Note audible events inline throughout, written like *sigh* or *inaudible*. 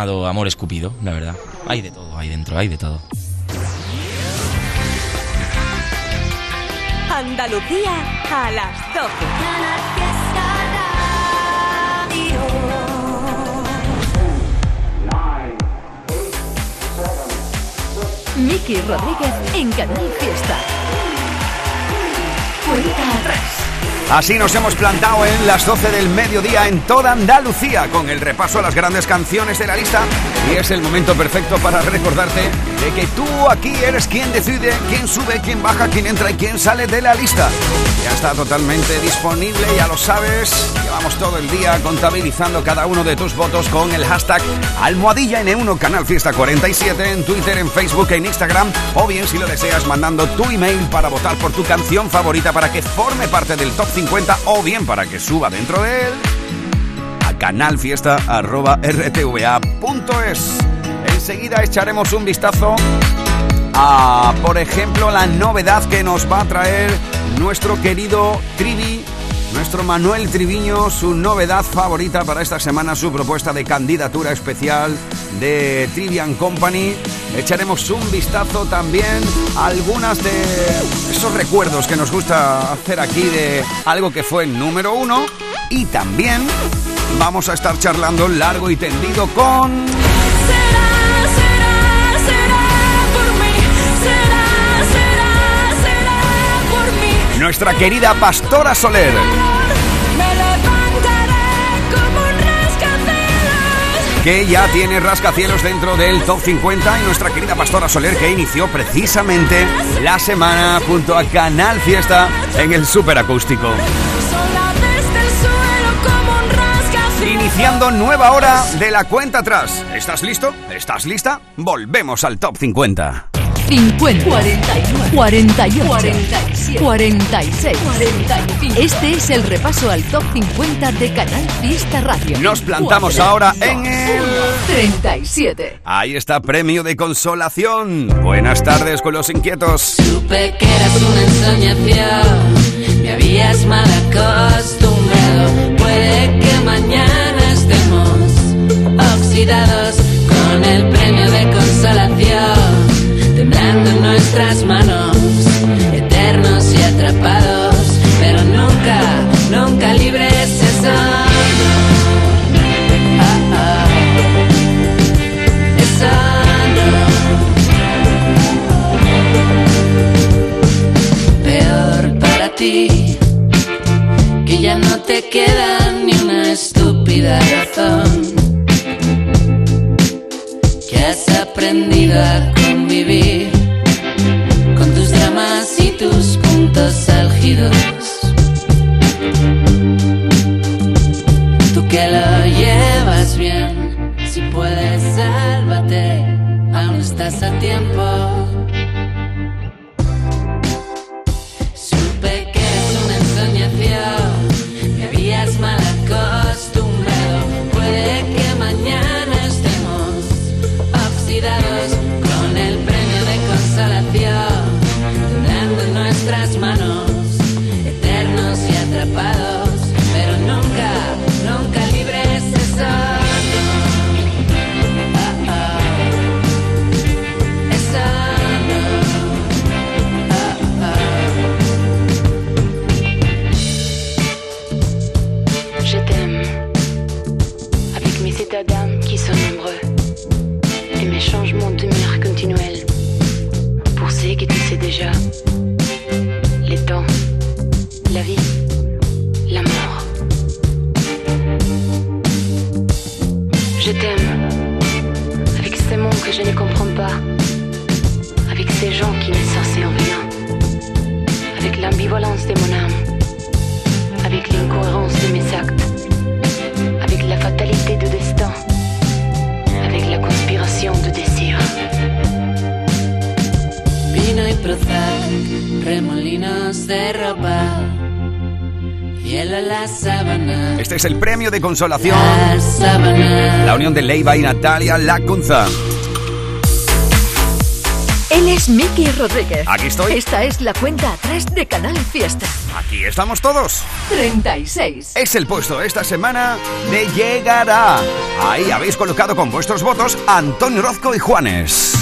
Amor escupido, la verdad. Hay de todo ahí dentro, hay de todo. Andalucía a las 12. Miki Rodríguez en Canal Fiesta. Cuenta atrás. Así nos hemos plantado en las 12 del mediodía en toda Andalucía con el repaso a las grandes canciones de la lista. Y es el momento perfecto para recordarte de que tú aquí eres quien decide quién sube, quién baja, quién entra y quién sale de la lista. Ya está totalmente disponible, ya lo sabes. Llevamos todo el día contabilizando cada uno de tus votos con el hashtag almohadilla N1 Canal Fiesta 47 en Twitter, en Facebook, en Instagram o bien si lo deseas mandando tu email para votar por tu canción favorita para que forme parte del top 50 o bien para que suba dentro de él a canalfiesta.rtva.es. Enseguida echaremos un vistazo a, por ejemplo, la novedad que nos va a traer nuestro querido Trivi, nuestro Manuel Triviño, su novedad favorita para esta semana, su propuesta de candidatura especial de Trivian Company. Echaremos un vistazo también a algunas de esos recuerdos que nos gusta hacer aquí de algo que fue número uno. Y también vamos a estar charlando largo y tendido con... Nuestra querida Pastora Soler. Que ya tiene rascacielos dentro del top 50 y nuestra querida Pastora Soler que inició precisamente la semana junto a Canal Fiesta en el superacústico. Iniciando nueva hora de la cuenta atrás. ¿Estás listo? ¿Estás lista? Volvemos al top 50. 50, 41, 48, 47, 46, 45. Este es el repaso al top 50 de Canal Fiesta Radio. Nos plantamos ahora en el 37. Ahí está premio de consolación. Buenas tardes con los inquietos. Supe que eras una ensoñación, me habías mal acostumbrado. Puede que mañana estemos oxidados con el premio de consolación temblando en nuestras manos, eternos y atrapados, pero nunca, nunca libres para ti, que ya no te queda ni una estúpida razón. Que has aprendido a con tus dramas y tus puntos álgidos. Tú que lo llevas bien, si puedes, sálvate, aún estás a tiempo. Consolación. La unión de Leiva y Natalia Lacunza. Él es Miki Rodríguez. Aquí estoy. Esta es la cuenta atrás de Canal Fiesta. Aquí estamos todos. 36. Es el puesto esta semana de Llegará. Ahí habéis colocado con vuestros votos Antonio Rozco y Juanes.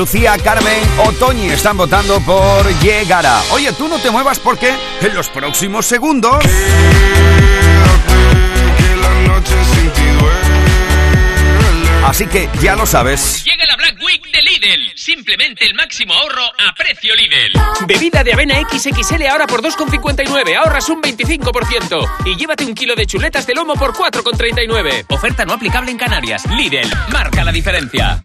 Lucía, Carmen o Toñi están votando por Llegará. Oye, tú no te muevas porque en los próximos segundos... Así que ya lo sabes. Llega la Black Week de Lidl. Simplemente el máximo ahorro a precio Lidl. Bebida de avena XXL ahora por 2,59. Ahorras un 25%. Y llévate un kilo de chuletas de lomo por 4,39. Oferta no aplicable en Canarias. Lidl. Marca la diferencia.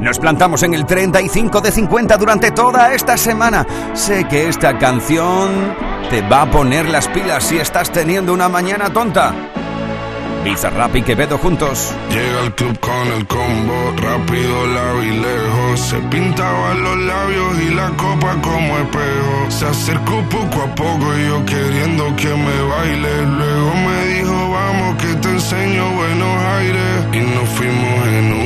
Nos plantamos en el 35 de 50 durante toda esta semana. Sé que esta canción te va a poner las pilas si estás teniendo una mañana tonta. Bizarrap y Quevedo juntos. Llega al club con el combo, rápido, y lejos. Se pintaban los labios y la copa como espejo. Se acercó poco a poco y yo queriendo que me baile. Luego me dijo, vamos que te enseño buenos aires. Y nos fuimos en una,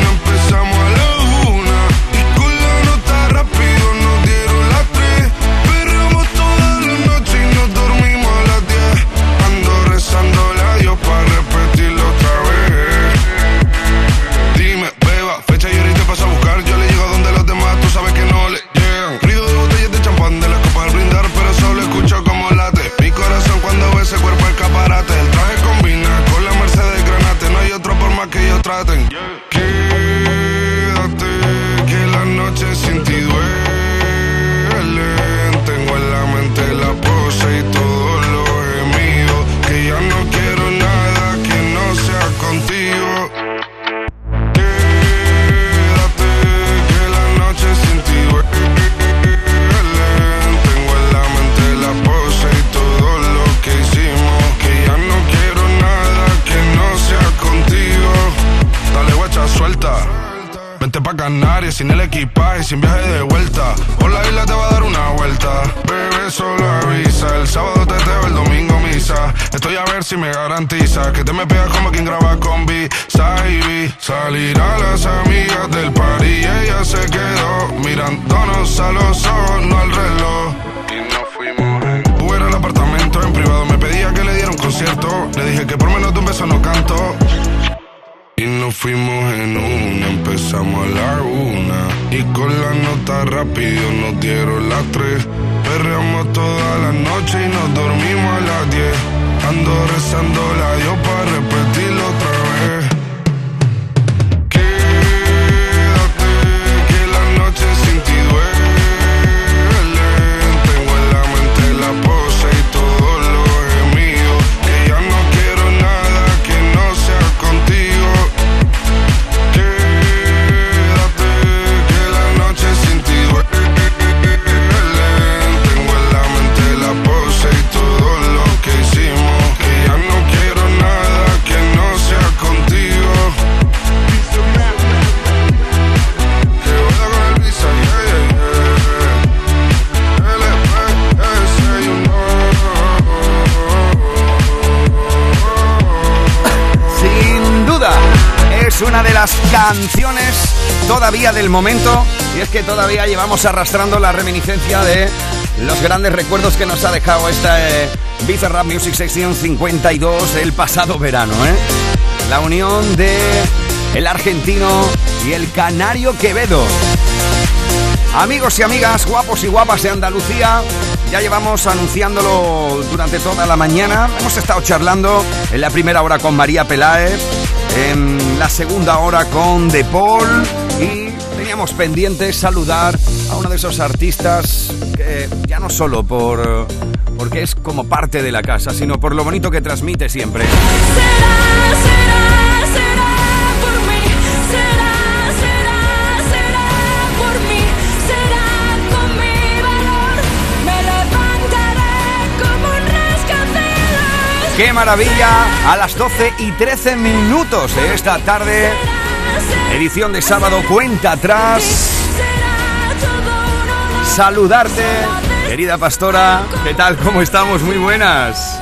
contratem. Yeah. Pa' Canarias sin el equipaje, sin viaje de vuelta. Por la isla te va a dar una vuelta. Bebé, solo avisa. El sábado te teo, el domingo misa. Estoy a ver si me garantiza que te me pegas como quien graba con B. Salir a las amigas del par ella se quedó mirándonos a los ojos, no al reloj. Rápido nos dieron las tres. Perreamos toda la noche y nos dormimos a las diez. Ando rezando la Dios para repetirlo las canciones todavía del momento y es que todavía llevamos arrastrando la reminiscencia de los grandes recuerdos que nos ha dejado esta eh, Visa Rap Music Section 52 del pasado verano, ¿eh? La unión de el argentino y el canario Quevedo. Amigos y amigas, guapos y guapas de Andalucía, ya llevamos anunciándolo durante toda la mañana. Hemos estado charlando en la primera hora con María Peláez, en la segunda hora con De Paul y teníamos pendiente saludar a uno de esos artistas que ya no solo por porque es como parte de la casa, sino por lo bonito que transmite siempre. ¡Qué maravilla! A las 12 y 13 minutos de esta tarde, edición de sábado, cuenta atrás. Saludarte, querida pastora. ¿Qué tal? ¿Cómo estamos? Muy buenas.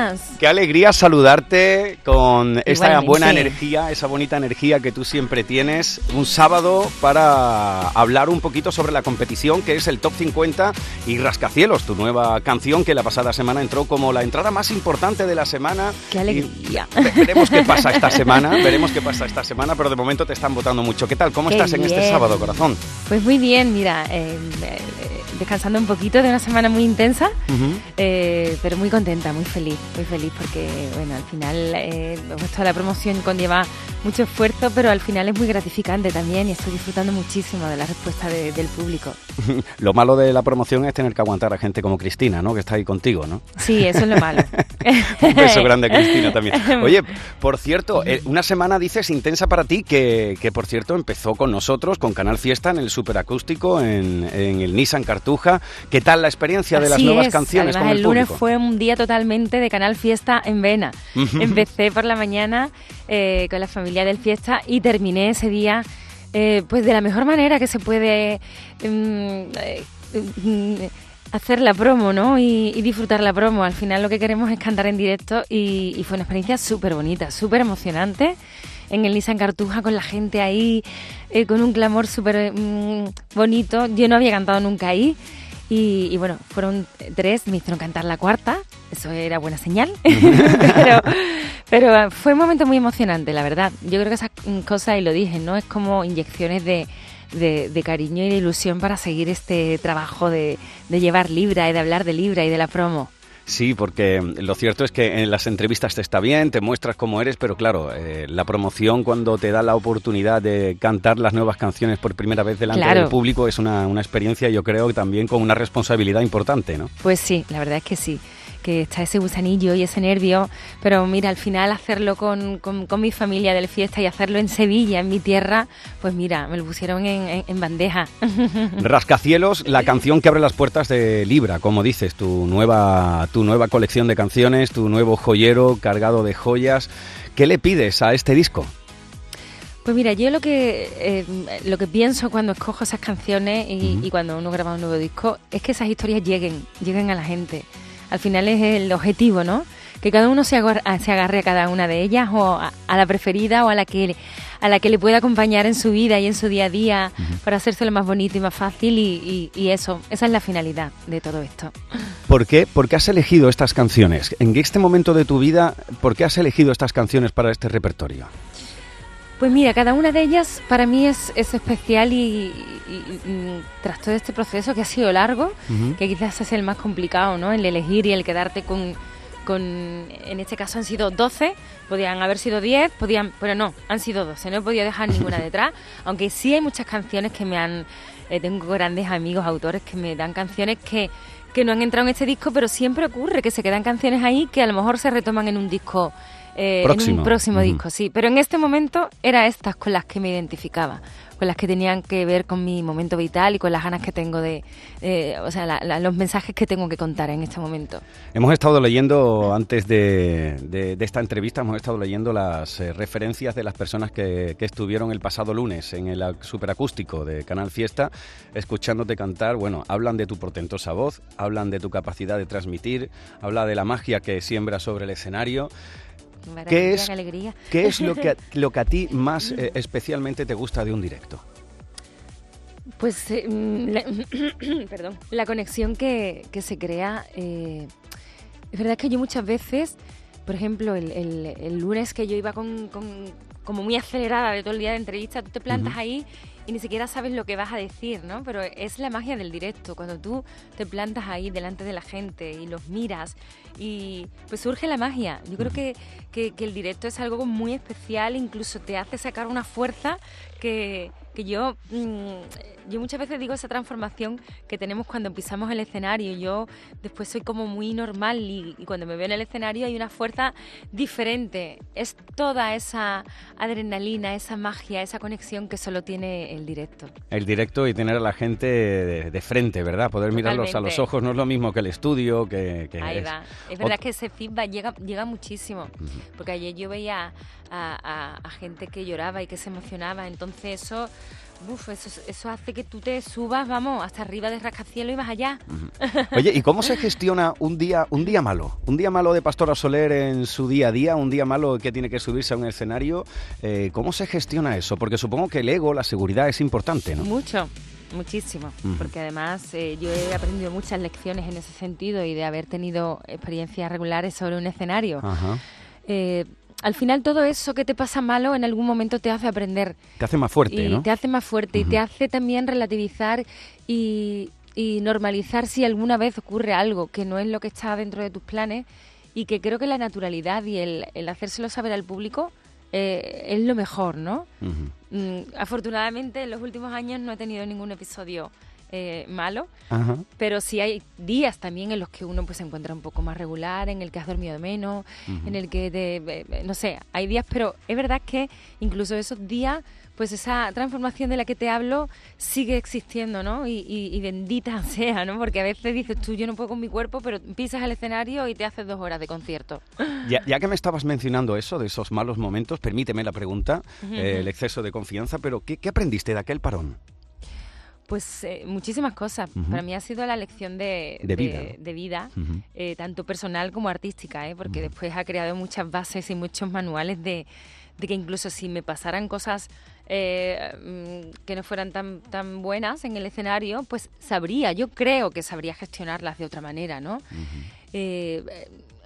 Buenas. Qué alegría saludarte con esta Igualmente. buena energía, esa bonita energía que tú siempre tienes. Un sábado para hablar un poquito sobre la competición que es el Top 50 y Rascacielos, tu nueva canción que la pasada semana entró como la entrada más importante de la semana. Qué alegría. Ve- Veremos qué pasa esta *laughs* semana, veremos qué pasa esta semana, pero de momento te están votando mucho. ¿Qué tal? ¿Cómo Qué estás en este sábado, corazón? Pues muy bien, mira, eh, eh, descansando un poquito de una semana muy intensa, eh, pero muy contenta, muy feliz, muy feliz porque, bueno, al final eh, esto de la promoción conlleva mucho esfuerzo, pero al final es muy gratificante también y estoy disfrutando muchísimo de la respuesta de- del público. *laughs* Lo malo de la promoción es tener que aguantar a gente como Cristina, ¿no? Que está ahí contigo, ¿no? Sí, eso es lo malo. *laughs* Un beso grande a Cristina también. *laughs* Oye, por cierto, eh, una semana dices intensa para ti que, que, por cierto empezó con nosotros, con Canal Fiesta en el superacústico, en, en el Nissan Cartuja. ¿Qué tal la experiencia de las nuevas es. canciones Además, con el, el lunes público? fue un día totalmente de Canal Fiesta en Vena. Empecé por la mañana eh, con la familia del Fiesta y terminé ese día eh, pues de la mejor manera que se puede mm, eh, mm, hacer la promo, ¿no? Y, y disfrutar la promo. Al final lo que queremos es cantar en directo y, y fue una experiencia súper bonita, súper emocionante. En el Nissan Cartuja con la gente ahí, eh, con un clamor súper mm, bonito. Yo no había cantado nunca ahí. Y, bueno, fueron tres, me hicieron cantar la cuarta, eso era buena señal. *laughs* pero, fue un momento muy emocionante, la verdad. Yo creo que esas cosas, y lo dije, ¿no? Es como inyecciones de, de, de cariño y de ilusión para seguir este trabajo de, de llevar Libra y de hablar de Libra y de la promo. Sí, porque lo cierto es que en las entrevistas te está bien, te muestras cómo eres, pero claro, eh, la promoción cuando te da la oportunidad de cantar las nuevas canciones por primera vez delante Claro. del público es una, una experiencia, yo creo, que también con una responsabilidad importante, ¿no? Pues sí, la verdad es que sí, que está ese gusanillo y ese nervio, pero mira, al final hacerlo con, con- con mi familia del fiesta y hacerlo en Sevilla, en mi tierra, pues mira, me lo pusieron en, en- en bandeja. *laughs* Rascacielos, la canción que abre las puertas de Libra, como dices, tu nueva, tu nueva colección de canciones, tu nuevo joyero cargado de joyas. ¿Qué le pides a este disco? Pues mira, yo lo que eh, lo que pienso cuando escojo esas canciones y, y cuando uno graba un nuevo disco es que esas historias lleguen, lleguen a la gente. Al final es el objetivo, ¿no? Que cada uno se, agar- a- se agarre a cada una de ellas o a, a la preferida o a la que a la que le pueda acompañar en su vida y en su día a día para hacérselo más bonito y más fácil y, y- y eso, esa es la finalidad de todo esto. ¿Por qué? ¿Por qué has elegido estas canciones? ¿En este momento de tu vida, por qué has elegido estas canciones para este repertorio? Pues mira, cada una de ellas para mí es, es especial y, y- y, tras todo este proceso que ha sido largo, que quizás es el más complicado, ¿no? El elegir y el quedarte con, con, en este caso han sido 12, podían haber sido 10, podían, pero no, han sido 12, no he podido dejar ninguna *laughs* detrás, aunque sí hay muchas canciones que me han, eh, tengo grandes amigos, autores que me dan canciones que, que no han entrado en este disco, pero siempre ocurre que se quedan canciones ahí que a lo mejor se retoman en un disco eh, en un próximo disco, sí. Pero en este momento era estas con las que me identificaba, con las que tenían que ver con mi momento vital y con las ganas que tengo de, eh, o sea, la- la- los mensajes que tengo que contar en este momento. Hemos estado leyendo, antes de, de- de esta entrevista, hemos estado leyendo las eh, referencias de las personas que, que estuvieron el pasado lunes en el ac- superacústico de Canal Fiesta, escuchándote cantar. Bueno, hablan de tu portentosa voz, hablan de tu capacidad de transmitir, habla de la magia que siembra sobre el escenario. Maravilla, ¿Qué es, qué alegría. qué es lo, que, a- *laughs* lo que a ti más eh, especialmente te gusta de un directo? Pues, eh, mm, la, *clears throat* perdón, la conexión que, que se crea. eh, es verdad que yo muchas veces, por ejemplo, el, el- el lunes que yo iba con, con- como muy acelerada de todo el día de entrevista, tú te plantas ahí y ni siquiera sabes lo que vas a decir, ¿no? Pero es la magia del directo, cuando tú te plantas ahí delante de la gente y los miras y pues surge la magia. Yo creo que, que- que el directo es algo muy especial, incluso te hace sacar una fuerza que, que yo, mm, yo muchas veces digo esa transformación que tenemos cuando pisamos el escenario. Yo después soy como muy normal y, y cuando me veo en el escenario hay una fuerza diferente. Es toda esa adrenalina, esa magia, esa conexión que solo tiene el directo. El directo y tener a la gente de, de frente, ¿verdad? Poder mirarlos a los Totalmente. ojos no es lo mismo que el estudio, que... que Ahí es va. Es verdad ot- que ese feedback llega, llega muchísimo. Porque ayer yo veía a, a- a gente que lloraba y que se emocionaba. Entonces eso, uf, eso, eso hace que tú te subas, vamos, hasta arriba del rascacielos y más allá. Oye, ¿y cómo se gestiona un día, un día malo? Un día malo de Pastora Soler en su día a día, un día malo que tiene que subirse a un escenario. eh, ¿Cómo se gestiona eso? Porque supongo que el ego, la seguridad es importante, ¿no? Mucho, muchísimo. Porque además eh, yo he aprendido muchas lecciones en ese sentido y de haber tenido experiencias regulares sobre un escenario. Ajá. Eh, al final todo eso que te pasa malo en algún momento te hace aprender. Te hace más fuerte, y ¿no? te hace más fuerte y te hace también relativizar y, y normalizar si alguna vez ocurre algo que no es lo que está dentro de tus planes y que creo que la naturalidad y el, el hacérselo saber al público eh, es lo mejor, ¿no? Mm, afortunadamente en los últimos años no he tenido ningún episodio eh, malo, Ajá. pero sí hay días también en los que uno pues se encuentra un poco más regular, en el que has dormido menos, en el que te, eh, eh, no sé, hay días, pero es verdad que incluso esos días, pues esa transformación de la que te hablo sigue existiendo, ¿no? Y, y- y bendita *laughs* sea, ¿no? Porque a veces dices tú, yo no puedo con mi cuerpo, pero pisas el escenario y te haces dos horas de concierto. Ya, ya que me estabas mencionando eso, de esos malos momentos, permíteme la pregunta, eh, el exceso de confianza, pero ¿qué, qué aprendiste de aquel parón? Pues eh, muchísimas cosas. Para mí ha sido la lección de, De vida, de- ¿no? de vida, Ujú. eh, tanto personal como artística, ¿eh? porque después ha creado muchas bases y muchos manuales de, de que incluso si me pasaran cosas eh, mm, que no fueran tan, tan buenas en el escenario, pues sabría, yo creo que sabría gestionarlas de otra manera, ¿no? Eh,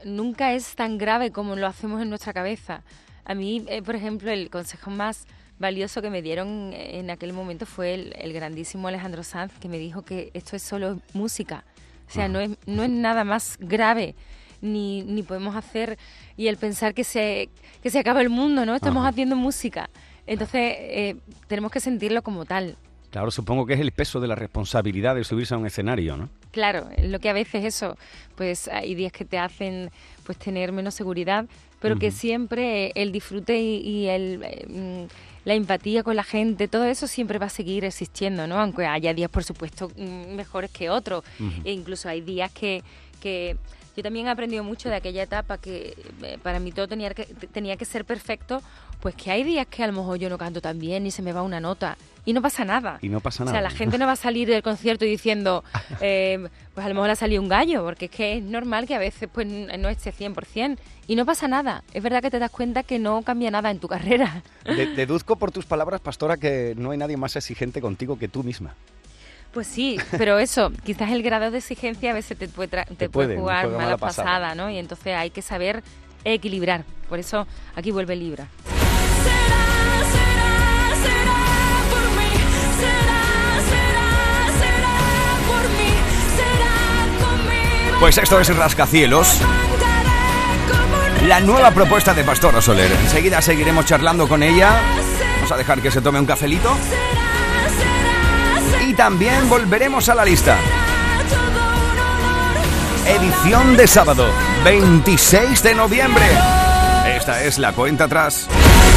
nunca es tan grave como lo hacemos en nuestra cabeza. A mí, por ejemplo, el consejo más valioso que me dieron en aquel momento fue el, el grandísimo Alejandro Sanz, que me dijo que esto es solo música. O sea, no es, no es nada más grave. Ni, ni podemos hacer y el pensar que se, que se acaba el mundo, ¿no? Estamos Ajá. haciendo música. Entonces, eh, tenemos que sentirlo como tal. Claro, supongo que es el peso de la responsabilidad de subirse a un escenario, ¿no? Claro, lo que a veces eso, pues hay días que te hacen pues tener menos seguridad, pero que Ujú. siempre el disfrute y, y el, eh, mm, la empatía con la gente, todo eso siempre va a seguir existiendo, ¿no? Aunque haya días, por supuesto, mm, mejores que otros. E incluso hay días que, que yo también he aprendido mucho de aquella etapa que eh, para mí todo tenía que, tenía que ser perfecto pues que hay días que a lo mejor yo no canto tan bien y se me va una nota y no pasa nada. Y no pasa O nada. sea, la gente no va a salir del concierto diciendo, *laughs* eh, pues a lo mejor le ha salido un gallo, porque es que es normal que a veces pues no esté 100%. Y no pasa nada. Es verdad que te das cuenta que no cambia nada en tu carrera. De- *laughs* deduzco por tus palabras, Pastora, que no hay nadie más exigente contigo que tú misma. Pues sí, pero eso, quizás el grado de exigencia a veces te puede, tra- te puede, puede jugar mala mala pasada. pasada, ¿no? Y entonces hay que saber equilibrar. Por eso aquí vuelve Libra. Pues esto es Rascacielos. La nueva propuesta de Pastora Soler. Enseguida seguiremos charlando con ella. Vamos a dejar que se tome un cafelito. Y también volveremos a la lista. Edición de sábado, 26 de noviembre. Esta es la cuenta atrás.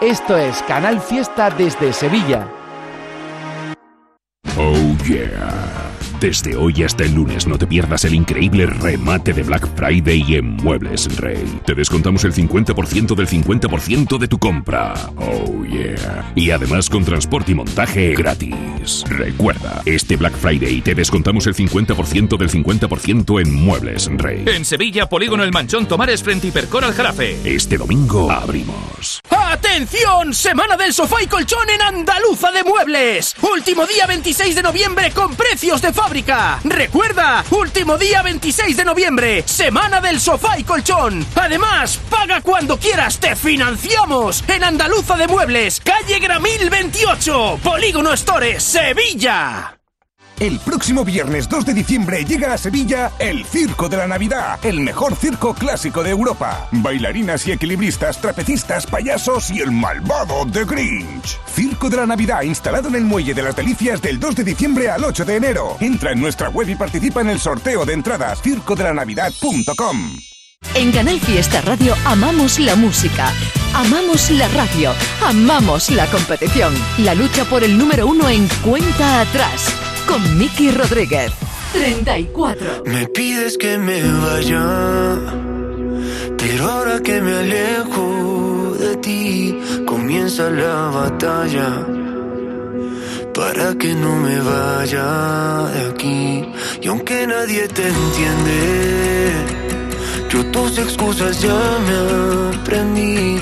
Esto es Canal Fiesta desde Sevilla. Oh yeah. Desde hoy hasta el lunes no te pierdas el increíble remate de Black Friday en Muebles Rey. Te descontamos el 50% del 50% de tu compra. Oh yeah. Y además con transporte y montaje gratis. Recuerda, este Black Friday te descontamos el 50% del 50% en Muebles Rey. En Sevilla, Polígono El Manchón Tomares frente a Hipercor al Jarafe. Este domingo abrimos. ¡Atención! Semana del sofá y colchón en Andaluza de Muebles. Último día 26 de noviembre con precios de fábrica. Recuerda, último día 26 de noviembre, semana del sofá y colchón. Además, paga cuando quieras, te financiamos. En Andaluza de Muebles, calle Gramil 28, Polígono Stores, Sevilla. El próximo viernes 2 de diciembre llega a Sevilla el Circo de la Navidad, el mejor circo clásico de Europa. Bailarinas y equilibristas, trapecistas, payasos y el malvado The Grinch. Circo de la Navidad instalado en el Muelle de las Delicias del 2 de diciembre al 8 de enero. Entra en nuestra web y participa en el sorteo de entradas circodelannavidad.com. En Canal Fiesta Radio amamos la música, amamos la radio, amamos la competición. La lucha por el número uno en cuenta atrás con Miki Rodríguez. 34. Me pides que me vaya, pero ahora que me alejo de ti, comienza la batalla. Para que no me vaya de aquí, y aunque nadie te entiende, yo tus excusas ya me aprendí.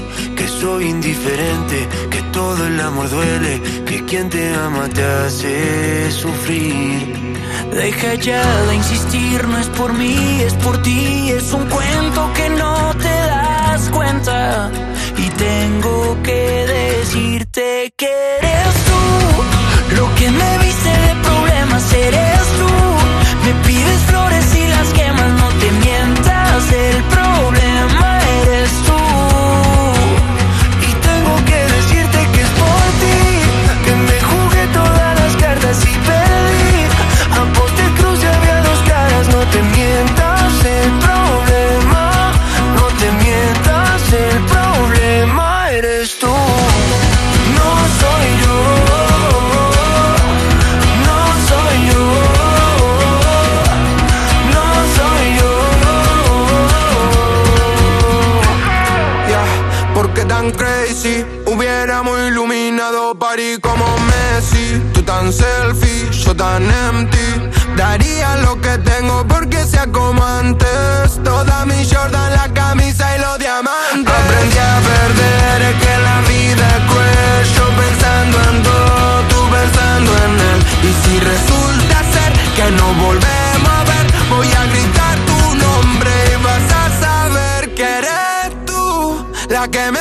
Soy indiferente, que todo el amor duele, que quien te ama te hace sufrir. Deja ya de insistir, no es por mí, es por ti, es un cuento que no te das cuenta. Y tengo que decirte que eres tú, lo que me tan selfie, yo tan empty. Daría lo que tengo porque sea como antes. Toda mi Jordan, la camisa y los diamantes. Aprendí a perder, es que la vida es pensando en todo, tú pensando en él. Y si resulta ser que no volvemos a ver, voy a gritar tu nombre y vas a saber que eres tú la que me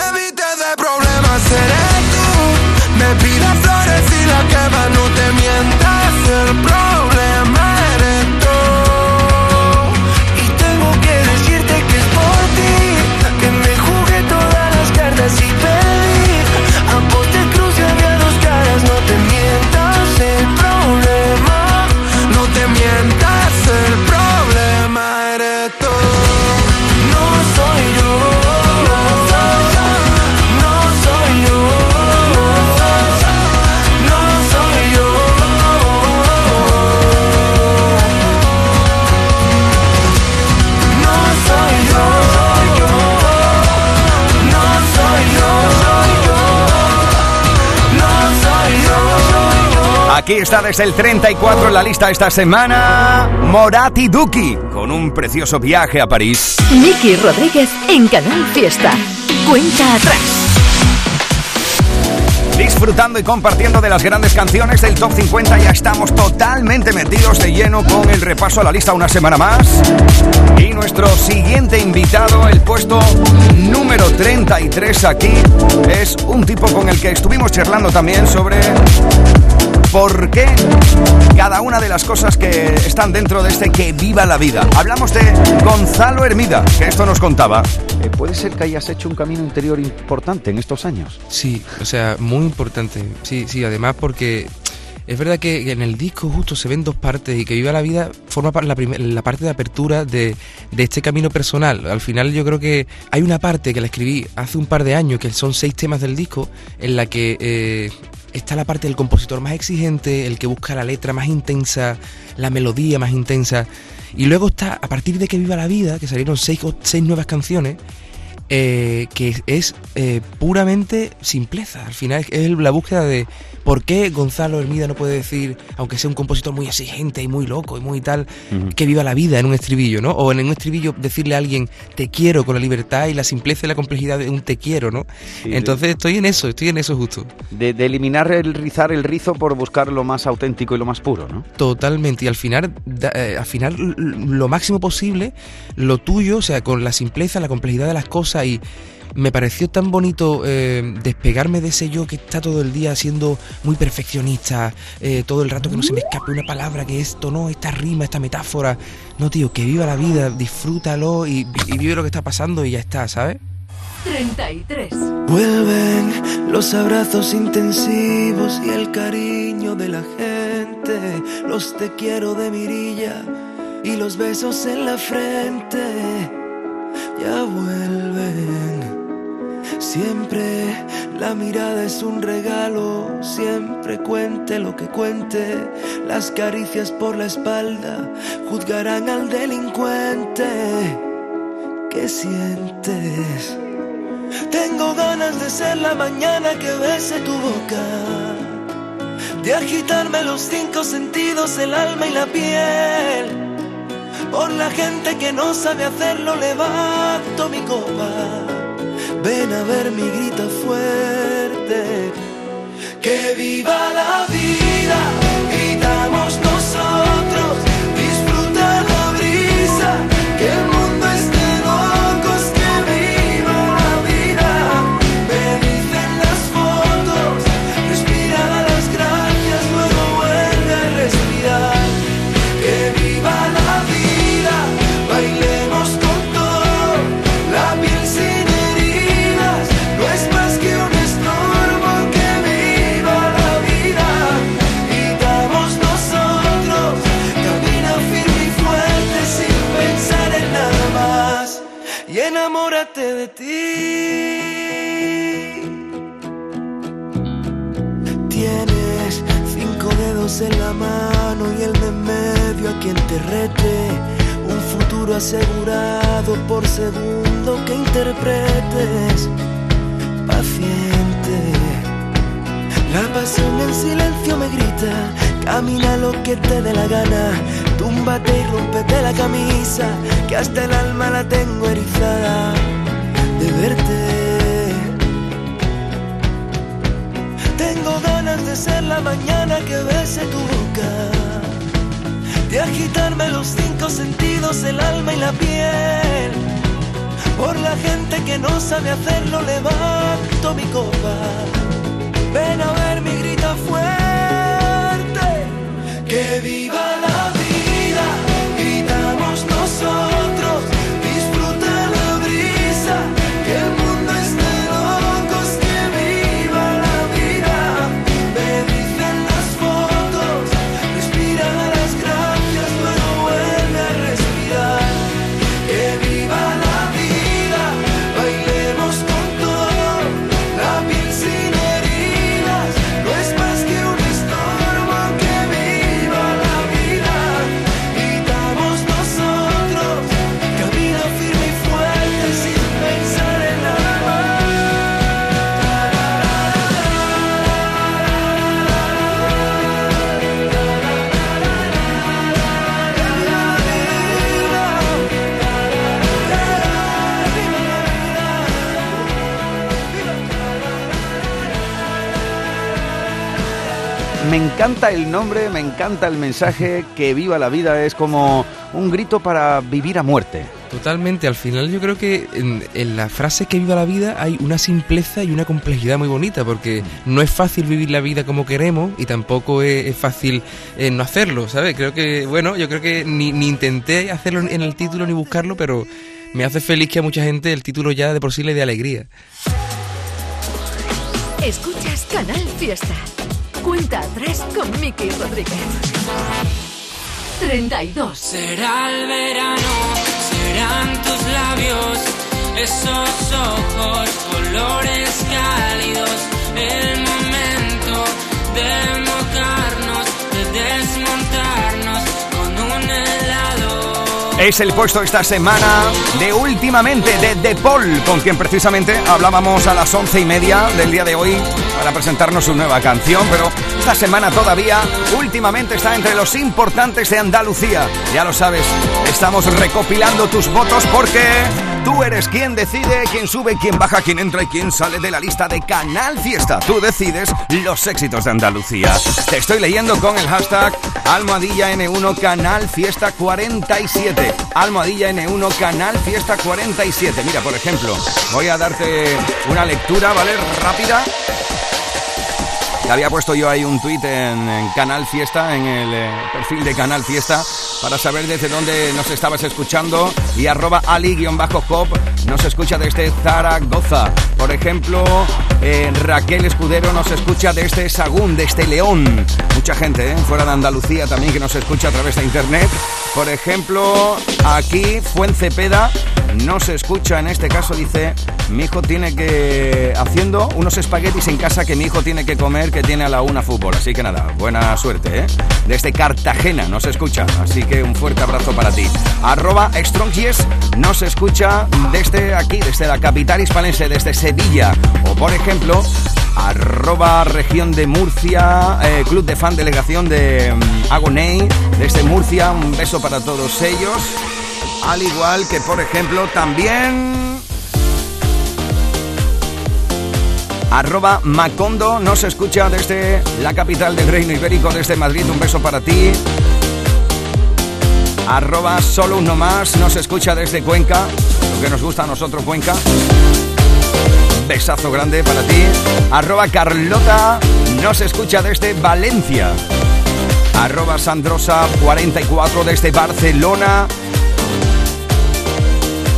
Aquí está desde el 34 en la lista esta semana Morati Duki con un precioso viaje a París. Miki Rodríguez en Canal Fiesta. Cuenta atrás. Disfrutando y compartiendo de las grandes canciones del Top 50 ya estamos totalmente metidos de lleno con el repaso a la lista una semana más. Y nuestro siguiente invitado, el puesto número 33 aquí, es un tipo con el que estuvimos charlando también sobre por qué cada una de las cosas que están dentro de este Que Viva la Vida. Hablamos de Gonzalo Hermida, que esto nos contaba. Eh, ¿Puede ser que hayas hecho un camino interior importante en estos años? Sí, o sea, muy importante. Sí, sí, además porque es verdad que en el disco justo se ven dos partes y que Viva la Vida forma la parte de apertura de, de este camino personal. Al final yo creo que hay una parte que la escribí hace un par de años, que son seis temas del disco, en la que eh, está la parte del compositor más exigente, el que busca la letra más intensa, la melodía más intensa. Y luego está, a partir de que Viva la Vida, que salieron seis, seis nuevas canciones, eh, que es eh, puramente simpleza. Al final es la búsqueda de por qué Gonzalo Hermida no puede decir, aunque sea un compositor muy exigente y muy loco y muy tal, que viva la vida en un estribillo, ¿no? O en un estribillo decirle a alguien te quiero con la libertad y la simpleza y la complejidad de un te quiero, ¿no? Sí, Entonces estoy en eso, estoy en eso justo. De, de eliminar el rizar el rizo por buscar lo más auténtico y lo más puro, ¿no? Totalmente, y al final, da- eh, al final lo máximo posible, lo tuyo, o sea, con la simpleza, la complejidad de las cosas y me pareció tan bonito eh, despegarme de ese yo que está todo el día siendo muy perfeccionista, eh, todo el rato que no se me escape una palabra, que esto no, esta rima, esta metáfora. No, tío, que viva la vida, disfrútalo y, y vive lo que está pasando y ya está, ¿sabes? 33. Vuelven los abrazos intensivos y el cariño de la gente, los te quiero de mirilla y los besos en la frente. Ya vuelven. Siempre la mirada es un regalo, siempre cuente lo que cuente. Las caricias por la espalda juzgarán al delincuente. ¿Qué sientes? Tengo ganas de ser la mañana que bese tu boca, de agitarme los cinco sentidos, el alma y la piel. Por la gente que no sabe hacerlo, levanto mi copa. Ven a ver mi grita fuerte. Que viva la vida, por segundo que interpretes. Paciente. La pasión en silencio me grita. Camina lo que te dé la gana. Túmbate y rompete la camisa. Que hasta el alma la tengo erizada de verte. Tengo ganas de ser la mañana que bese tu boca, de agitarme los cinco sentidos, el alma y la piel. Por la gente que no sabe hacerlo, levanto mi copa. Ven a ver mi grita fuerte, que viva la vida, gritamos nosotros. Encanta el nombre, me encanta el mensaje, que viva la vida es como un grito para vivir a muerte. Totalmente, al final yo creo que en, la frase que viva la vida hay una simpleza y una complejidad muy bonita, porque no es fácil vivir la vida como queremos y tampoco es, fácil eh, no hacerlo, ¿sabes? Creo que, bueno, yo creo que ni, ni intenté hacerlo en el título ni buscarlo, pero me hace feliz que a mucha gente el título ya de por sí le dé alegría. Escuchas Canal Fiesta. Cuenta 3 con Miki Rodríguez. 32. Será el verano, serán tus labios, esos ojos, colores cálidos, el momento de mojarnos, de desmontarnos. Es el puesto esta semana de últimamente de The Paul, con quien precisamente hablábamos a las once y media del día de hoy para presentarnos su nueva canción, pero esta semana todavía, últimamente está entre los importantes de Andalucía. Ya lo sabes, estamos recopilando tus votos porque tú eres quien decide, quién sube, quién baja, quién entra y quién sale de la lista de Canal Fiesta. Tú decides los éxitos de Andalucía. Te estoy leyendo con el hashtag Almohadilla N1 Canal Fiesta 47. Almohadilla N1 Canal Fiesta 47. Mira, por ejemplo, voy a darte una lectura, ¿vale? Rápida había puesto yo ahí un tuit en, Canal Fiesta, en el eh, perfil de Canal Fiesta, para saber desde dónde nos estabas escuchando. Y arroba ali-cop nos escucha desde Zaragoza. Por ejemplo, eh, Raquel Escudero nos escucha desde Sagún, desde León. Mucha gente, ¿eh? fuera de Andalucía también que nos escucha a través de internet. Por ejemplo, aquí Fuencepeda no se escucha, en este caso dice, mi hijo tiene que, haciendo unos espaguetis en casa que mi hijo tiene que comer, que tiene a la una fútbol. Así que nada, buena suerte, ¿eh? Desde Cartagena no se escucha, así un fuerte abrazo para ti. Arroba Strongies no se escucha desde aquí, desde la capital hispalense, desde Sevilla. O por ejemplo, arroba región de Murcia, eh, club de fan delegación de um, Agoney, desde Murcia, un beso para todos ellos. Al igual que, por ejemplo, también... Arroba Macondo nos escucha desde la capital del Reino Ibérico, desde Madrid. Un beso para ti. Arroba solo uno más nos escucha desde Cuenca. Lo que nos gusta a nosotros, Cuenca. Besazo grande para ti. Arroba Carlota nos escucha desde Valencia. Arroba Sandrosa44 desde Barcelona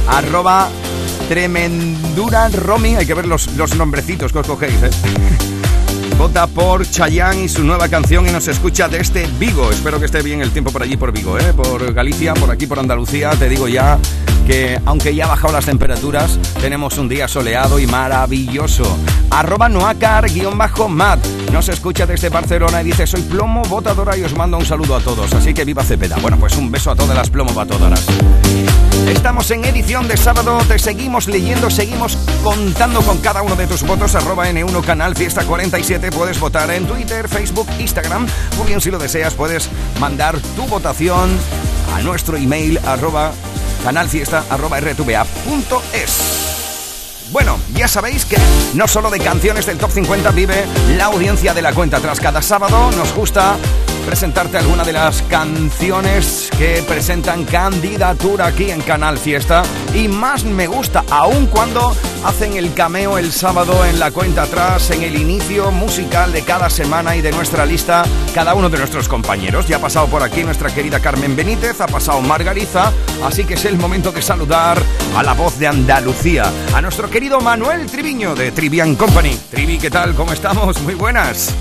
arroba Tremendura Romy. Hay que ver los, los nombrecitos que os cogéis, ¿eh? Vota por Chayanne y su nueva canción y nos escucha desde Vigo. Espero que esté bien el tiempo por allí, por Vigo, ¿eh? por Galicia, por aquí, por Andalucía. Te digo ya que, aunque ya ha bajado las temperaturas, tenemos un día soleado y maravilloso. Arroba Noacar-Mat. Nos escucha desde Barcelona y dice: Soy plomo votadora y os mando un saludo a todos. Así que viva Cepeda. Bueno, pues un beso a todas las plomo votadoras. Estamos en edición de sábado, te seguimos leyendo, seguimos contando con cada uno de tus votos, arroba N1 Canal Fiesta 47, puedes votar en Twitter, Facebook, Instagram, o bien si lo deseas puedes mandar tu votación a nuestro email arroba canalfiesta arroba rtva.es. Bueno, ya sabéis que no solo de canciones del Top 50 vive la audiencia de la cuenta. Tras cada sábado nos gusta presentarte alguna de las canciones que presentan candidatura aquí en Canal Fiesta. Y más me gusta aún cuando hacen el cameo el sábado en la cuenta atrás, en el inicio musical de cada semana y de nuestra lista, cada uno de nuestros compañeros. Ya ha pasado por aquí nuestra querida Carmen Benítez, ha pasado Margarita, así que es el momento de saludar a la voz de Andalucía, a nuestro querido Manuel Triviño de Trivian Company. Trivi, ¿qué tal? ¿Cómo estamos? Muy buenas.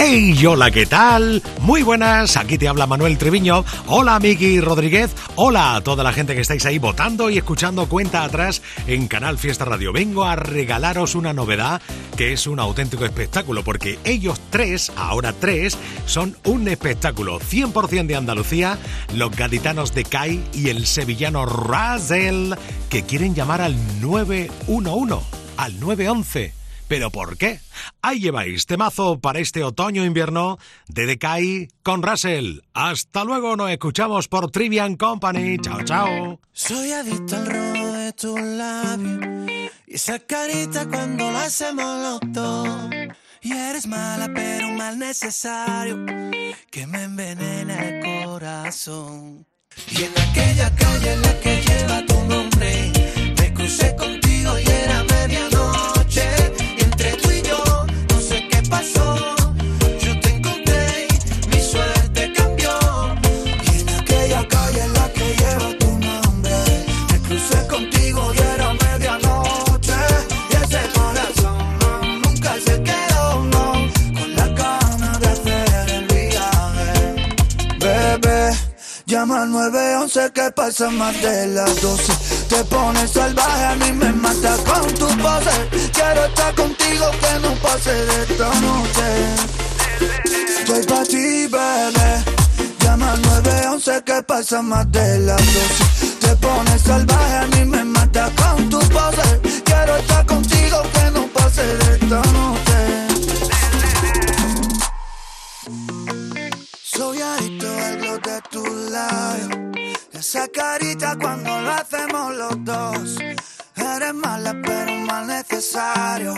Hey, hola, ¿qué tal? Muy buenas, aquí te habla Manuel Treviño. Hola, Miki Rodríguez. Hola a toda la gente que estáis ahí votando y escuchando cuenta atrás en Canal Fiesta Radio. Vengo a regalaros una novedad que es un auténtico espectáculo, porque ellos tres, ahora tres, son un espectáculo 100% de Andalucía, los gaditanos de CAI y el sevillano Razel, que quieren llamar al 911, al 911 ¿Pero por qué? Ahí lleváis temazo para este otoño-invierno de Decay con Russell. Hasta luego, nos escuchamos por Trivian Company. Chao, chao. Soy adicto al robo de tus labios y esa carita cuando lo hacemos los dos. Y eres mala, pero mal necesario que me envenena el corazón. Y en aquella calle en la que lleva tu nombre, me crucé contigo 911 que pasa más de las 12. Te pones salvaje, a mí me mata con tu pose. Quiero estar contigo, que no pase de esta noche. Estoy pa' ti, bebé. Llama al 911 que pasa más de las 12. Te pones salvaje, a mí me mata con tu pose. Quiero estar contigo, que no pase de esta noche. Soy adicto al de tu labio. Esa carita cuando lo hacemos los dos. Eres mala, pero mal necesario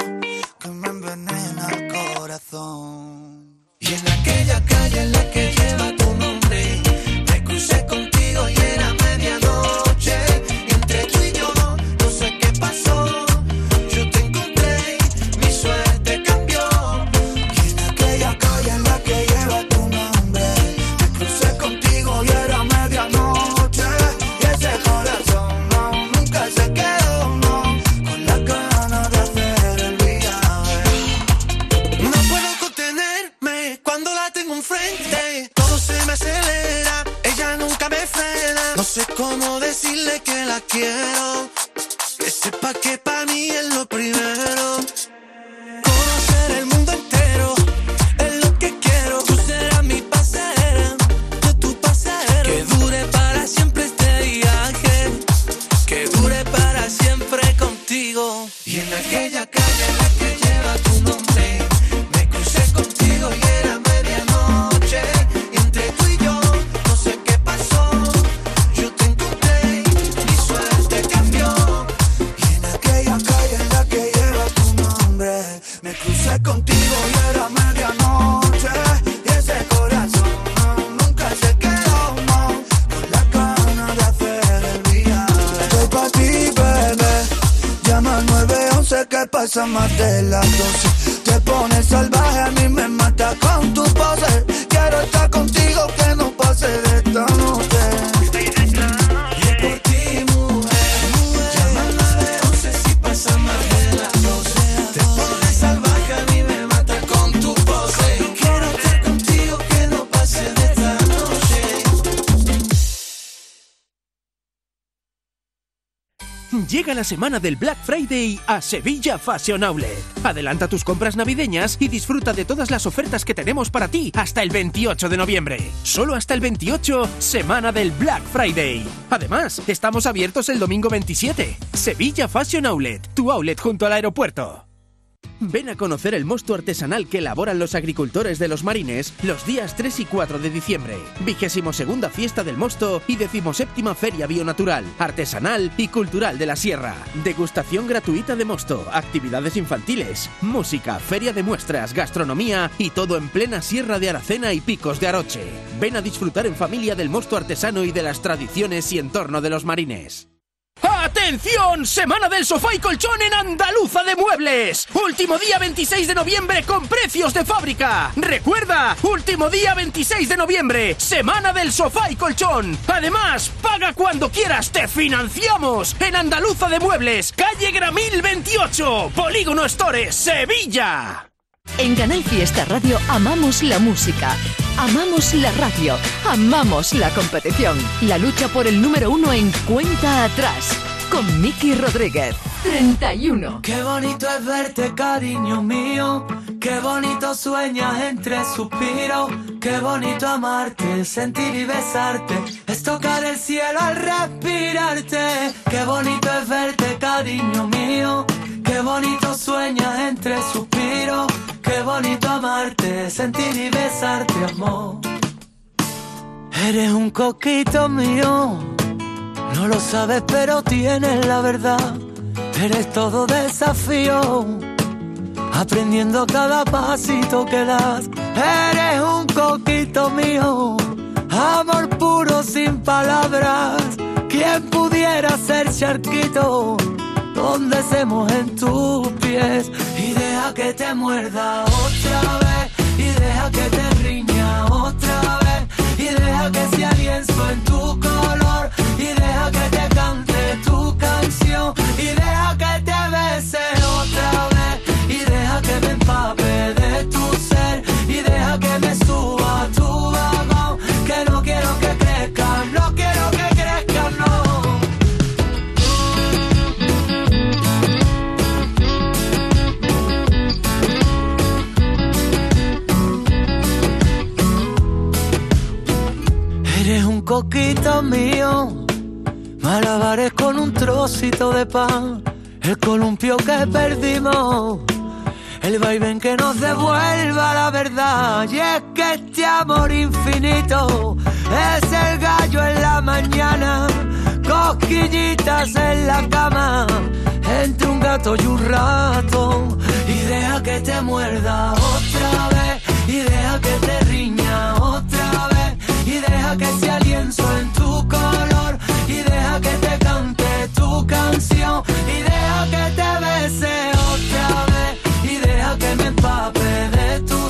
que me envenena el corazón. Y en aquella calle en la que lleva tu nombre, me crucé contigo sé cómo decirle que la quiero. Que sepa que para mí es lo primero. Conocer el mundo entero es lo que quiero. Tú serás mi pasajera, yo tu pasajero. Que dure para siempre este viaje. Que dure para siempre contigo. Y en aquella calle 911 que pasa más de las 12. Te pones salvaje, semana del Black Friday a Sevilla Fashion Outlet. Adelanta tus compras navideñas y disfruta de todas las ofertas que tenemos para ti hasta el 28 de noviembre. Solo hasta el 28, semana del Black Friday. Además, estamos abiertos el domingo 27. Sevilla Fashion Outlet, tu outlet junto al aeropuerto. Ven a conocer el mosto artesanal que elaboran los agricultores de los marines los días 3 y 4 de diciembre. Vigésimo segunda fiesta del mosto y decimoséptima feria bionatural, artesanal y cultural de la sierra. Degustación gratuita de mosto, actividades infantiles, música, feria de muestras, gastronomía y todo en plena sierra de Aracena y picos de Aroche. Ven a disfrutar en familia del mosto artesano y de las tradiciones y entorno de los marines. ¡Atención! Semana del sofá y colchón en Andaluza de Muebles. Último día 26 de noviembre con precios de fábrica. Recuerda, último día 26 de noviembre, semana del sofá y colchón. Además, paga cuando quieras, te financiamos. En Andaluza de Muebles, calle Gramil 28, Polígono Stores, Sevilla. En Canal Fiesta Radio amamos la música, amamos la radio, amamos la competición. La lucha por el número uno en cuenta atrás. Con Miki Rodríguez. 31. Qué bonito es verte, cariño mío. Qué bonito sueñas entre suspiros. Qué bonito amarte, sentir y besarte. Es tocar el cielo al respirarte. Qué bonito es verte, cariño mío. Qué bonito sueñas entre suspiros. Bonito amarte, sentir y besarte, amor. Eres un coquito mío. No lo sabes, pero tienes la verdad. Eres todo desafío. aprendiendo cada pasito que das. Eres un coquito mío, amor puro sin palabras. ¿Quién pudiera ser charquito? Donde se mojen tus pies. Y deja que te muerda otra vez y deja que te riña otra vez. Y deja que sea lienzo en tu color y deja que te coquito mío, malabares con un trocito de pan, el columpio que perdimos, el vaivén que nos devuelva la verdad. Y es que este amor infinito es el gallo en la mañana, cosquillitas en la cama, entre un gato y un ratón. Y deja que te muerda otra vez, y deja que te riña otra vez que sea lienzo en tu color y deja que te cante tu canción y deja que te bese otra vez y deja que me empape de tu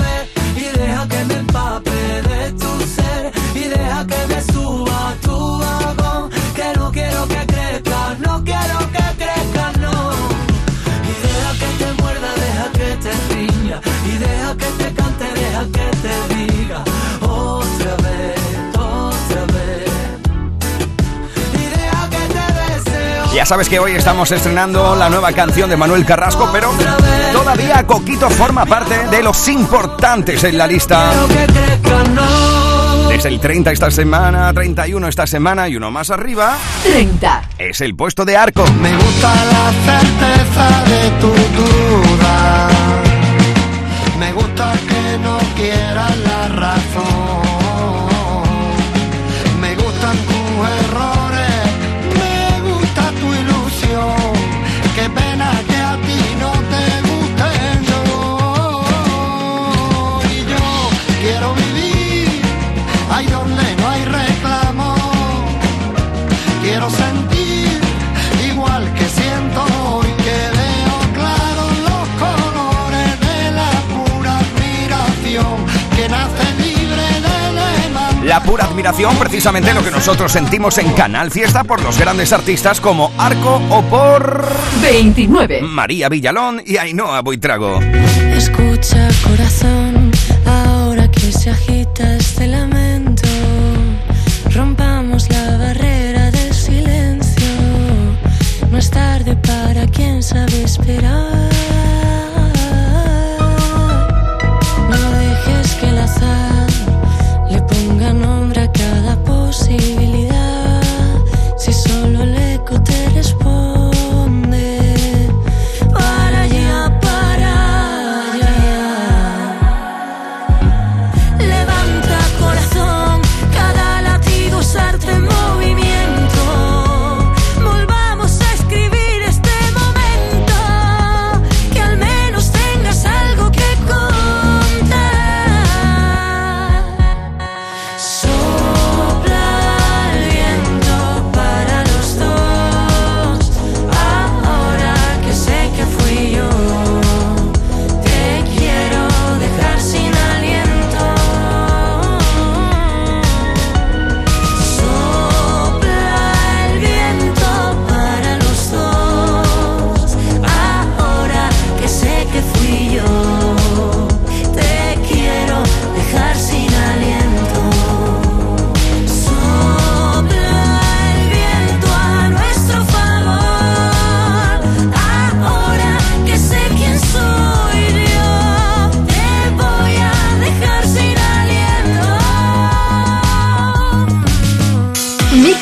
Deja que me empape de tu ser. Y deja que me suba tu vagón. Que no quiero que crezca, no quiero que crezca, no. Y deja que te muerda, deja que te riña. Y deja que te cante, deja que te diga. Otra vez, Ya sabes que hoy estamos estrenando la nueva canción de Manuel Carrasco, pero todavía Coquito forma parte de los importantes en la lista. Desde el 30 esta semana, 31 esta semana y uno más arriba. 30. Es el puesto de arco. Me gusta la certeza de tu duda. Me gusta que no quieras la pura admiración, precisamente lo que nosotros sentimos en Canal Fiesta por los grandes artistas como Arco o por 29. María Villalón y Ainhoa Buitrago. Escucha corazón, ahora que se agita este lamento, rompamos la barrera del silencio. No es tarde para quien sabe esperar.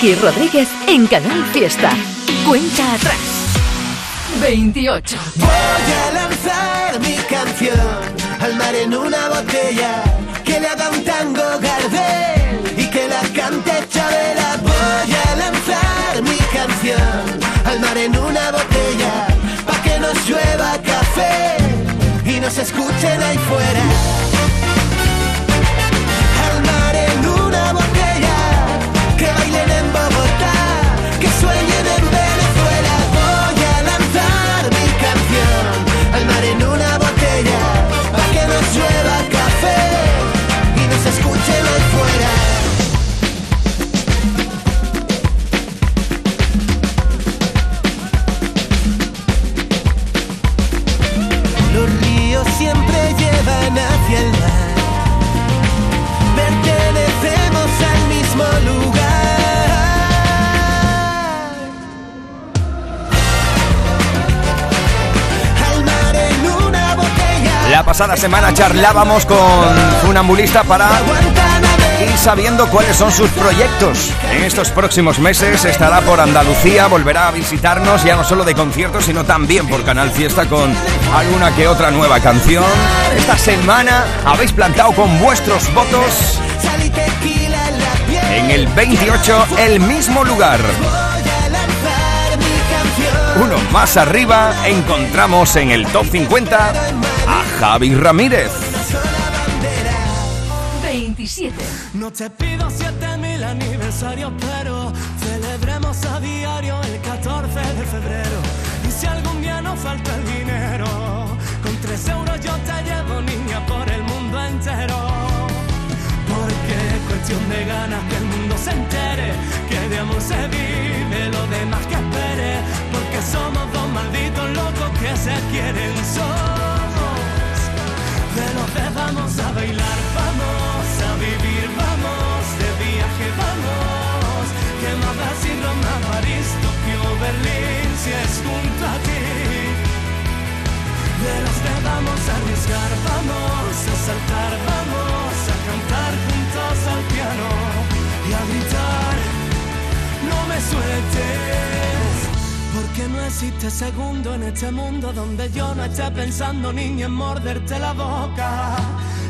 Miki Rodríguez en Canal Fiesta. Cuenta atrás. 28. Voy a lanzar mi canción al mar en una botella que le haga un tango Gardel y que la cante Chabela. Voy a lanzar mi canción al mar en una botella pa' que nos llueva café y nos escuchen ahí fuera. Pasada semana charlábamos con un ambulista para ir sabiendo cuáles son sus proyectos. En estos próximos meses estará por Andalucía, volverá a visitarnos ya no solo de conciertos, sino también por Canal Fiesta con alguna que otra nueva canción. Esta semana habéis plantado con vuestros votos en el 28 el mismo lugar. Uno más arriba encontramos en el top 50 a Javi Ramírez. 27. No te pido siete mil aniversarios, pero celebremos a diario el 14 de febrero. Y si algún día nos falta el dinero, con tres euros yo te llevo, niña, por el mundo entero. Porque es cuestión de ganas que el mundo se entere, que de amor se vive, lo demás que espere. Porque somos dos malditos locos que se quieren, somos de vamos a bailar, vamos a vivir, vamos de viaje, vamos. Que más si Roma, París, Tokio, Berlín, si es junto a ti. De vamos a arriesgar, vamos a saltar, vamos a cantar juntos al piano y a gritar. No me sueltes. Porque no existe segundo en este mundo donde yo no esté pensando niña en morderte la boca.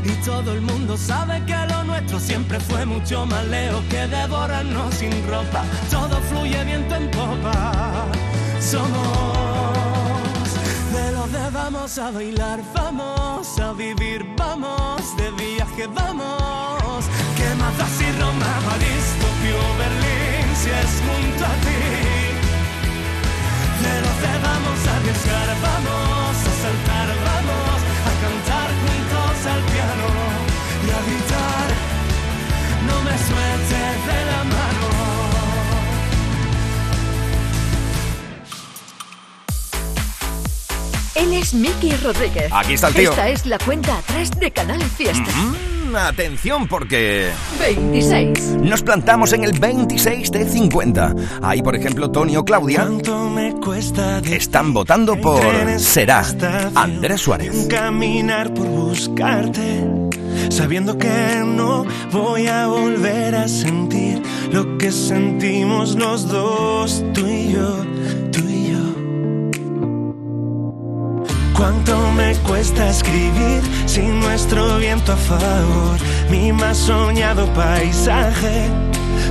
Y todo el mundo sabe que lo nuestro siempre fue mucho más lejos que devorarnos sin ropa. Todo fluye viento en popa. Somos de los de vamos a bailar, vamos a vivir, vamos de viaje, vamos. Que más da Roma, París, es Miki Rodríguez. Aquí está el tío. Esta es la cuenta atrás de Canal Fiesta. Mm, atención porque 26. nos plantamos en el 26 de 50. Ahí, por ejemplo, Tony o Claudia están votando por Será Andrés Suárez. Caminar por buscarte, sabiendo que no voy a volver a sentir lo que sentimos los dos, tú y yo, Cuánto me cuesta escribir sin nuestro viento a favor, mi más soñado paisaje.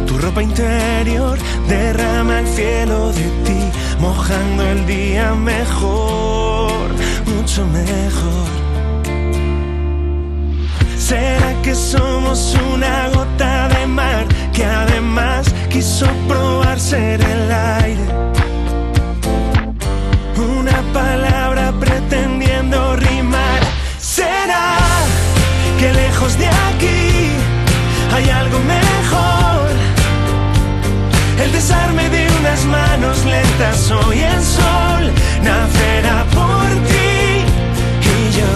Tu ropa interior derrama el cielo de ti, mojando el día mejor, mucho mejor. ¿Será que somos una gota de mar que además quiso probar ser el aire? Una palabra pretendiendo rimar. ¿Será que lejos de aquí hay algo mejor? El desarme de unas manos lentas hoy el sol nacerá por ti y yo.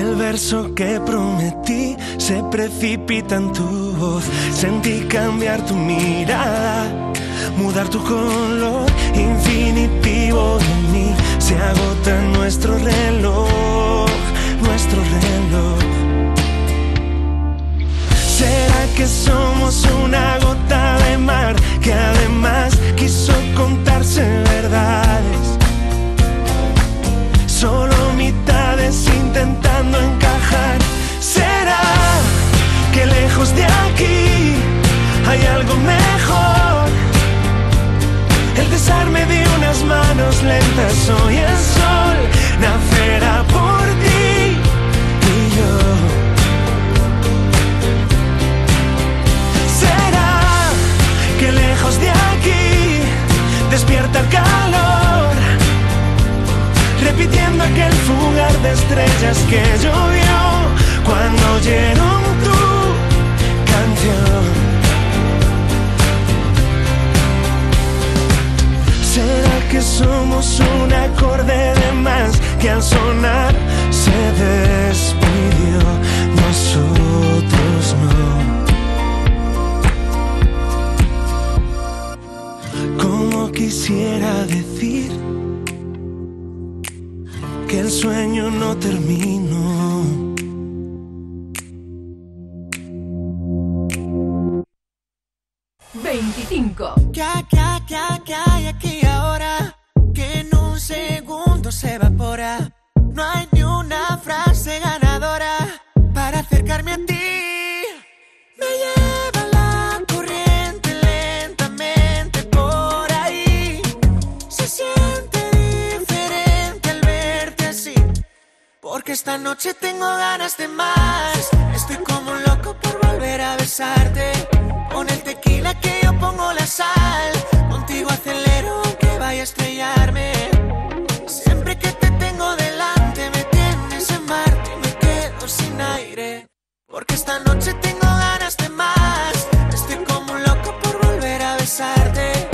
El verso que prometí se precipita en tu voz. Sentí cambiar tu mirada, mudar tu color infinitivo de mí. Se agota nuestro reloj, nuestro reloj. ¿Será que somos una gota de mar que además quiso contarse verdades? Solo mitades intentando encajar. ¿Será que lejos de aquí hay algo mejor? El desarme de unas manos lentas hoy el sol nacerá por ti y yo. Será que lejos de aquí despierta el calor, repitiendo aquel fugar de estrellas que llovió cuando oyeron que somos un acorde de más que al sonar se despidió? Nosotros no. Como quisiera decir que el sueño no terminó. ¿Qué, se evapora. No hay ni una frase ganadora para acercarme a ti. Me lleva la corriente lentamente por ahí. Se siente diferente al verte así. Porque esta noche tengo ganas de más. Estoy como un loco por volver a besarte. Con el tequila que yo pongo la sal. Contigo acelero aunque vaya a estrellarme. Porque esta noche tengo ganas de más. Estoy como un loco por volver a besarte,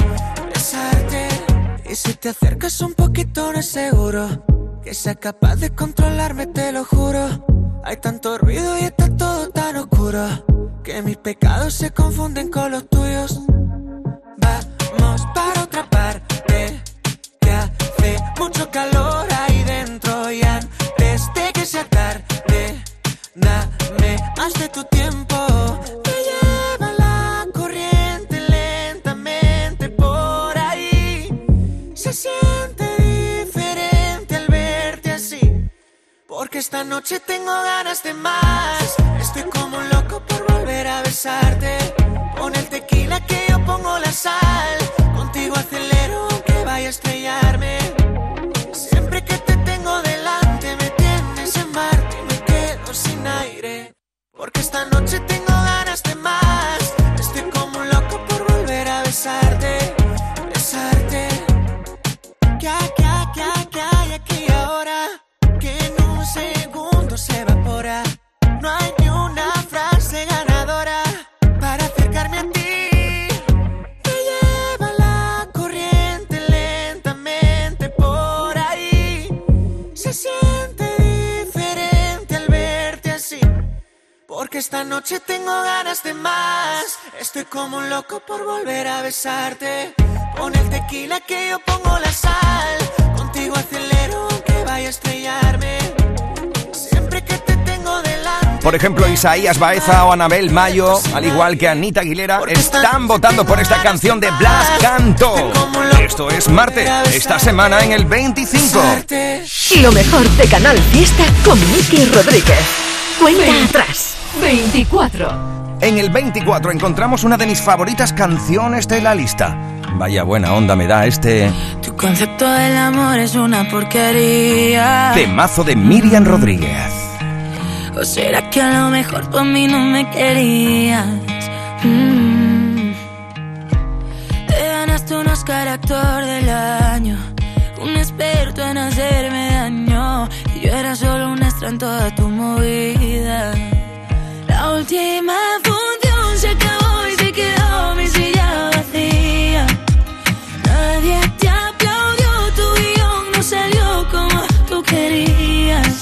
besarte. Y si te acercas un poquito no es seguro que sea capaz de controlarme, te lo juro. Hay tanto ruido y está todo tan oscuro que mis pecados se confunden con los tuyos. Vamos para otra parte que hace mucho calor de tu tiempo. Me lleva la corriente lentamente por ahí. Se siente diferente al verte así. Porque esta noche tengo ganas de más. Estoy como un loco por volver a besarte. Con el tequila que yo pongo la sal. Contigo acelero aunque vaya a estrellarme. Siempre que te tengo delante me tienes en Marte y me quedo sin aire. Porque esta noche tengo ganas de más. Estoy como un loco por volver a besarte. Besarte. ¿Qué, qué, qué, qué hay aquí ahora? Que en un segundo se evapora. Porque esta noche tengo ganas de más. Estoy como un loco por volver a besarte. Con el tequila que yo pongo la sal. Contigo acelero aunque vaya a estrellarme. Siempre que te tengo delante. Por ejemplo, Isaías Baeza o Anabel Mayo, al igual que Anita Aguilera, están votando por esta canción de Blas Canto. Esto es Marte, esta semana en el 25. Lo mejor de Canal Fiesta con Miki Rodríguez. Cuenta atrás. 24. En el 24 encontramos una de mis favoritas canciones de la lista. Vaya buena onda me da este Tu concepto del amor es una porquería. temazo de Miriam Rodríguez. ¿O será que a lo mejor tú a mí no me querías? Mm. Te ganaste un Oscar actor del año, un experto en hacerme daño. Y yo era solo un extra en toda tu movida. Última función se acabó y se quedó mi silla vacía. Nadie te aplaudió, tu guion no salió como tú querías.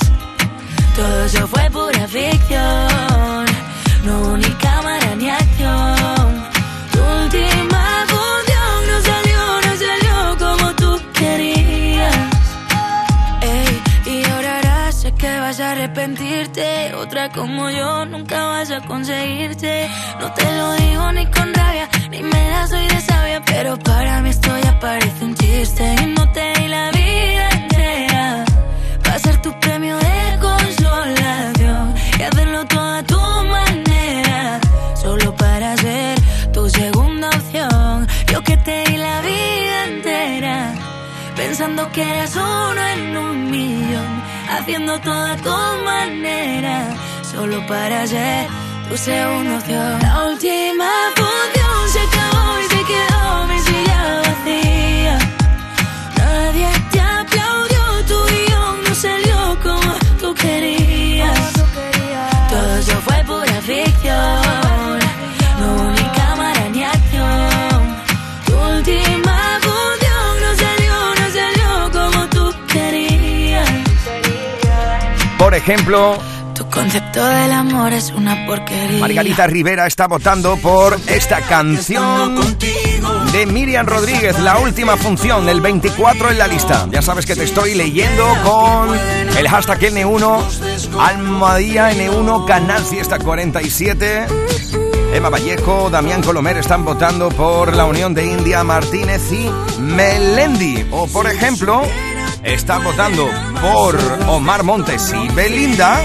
Todo eso fue pura ficción, arrepentirte. Otra como yo nunca vas a conseguirte. No te lo digo ni con rabia, ni me la soy de sabia. Pero para mí esto ya parece un chiste. Y no te di la vida entera. Va a ser tu premio de consolación. Y hacerlo todo a tu manera. Solo para ser tu segunda opción. Yo que te di la vida entera. Pensando que eras uno en un millón. Haciendo todo a tu manera. Solo para ser tu segunda opción. La última función Por ejemplo, Tu concepto del amor es una porquería. Margarita Rivera está votando por esta canción de Miriam Rodríguez, la última función, el 24 en la lista. Ya sabes que te estoy leyendo con el hashtag N1, Almohadilla N1, Canal Fiesta 47. Emma Vallejo, Damián Colomer están votando por la unión de India Martínez y Melendi. O por ejemplo, están votando por Omar Montes y Belinda.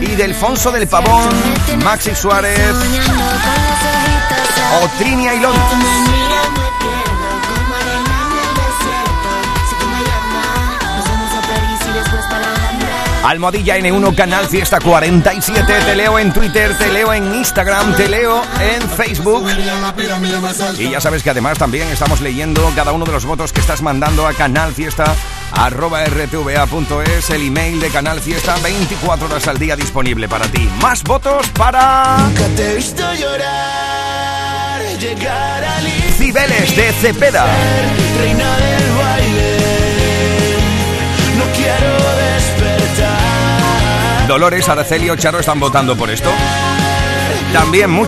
Y Delfonso del Pavón, Maxi Suárez o Trini Ailón. Almohadilla N1 Canal Fiesta 47. Te leo en Twitter, te leo en Instagram, te leo en Facebook. Y ya sabes que además también estamos leyendo cada uno de los votos que estás mandando a Canal Fiesta arroba rtva.es, el email de Canal Fiesta, 24 horas al día disponible para ti. Más votos para Nunca te he visto llorar, llegar al Cibeles de Cepeda. reina del baile. No quiero. Dolores, Araceli o Charo están votando por esto. También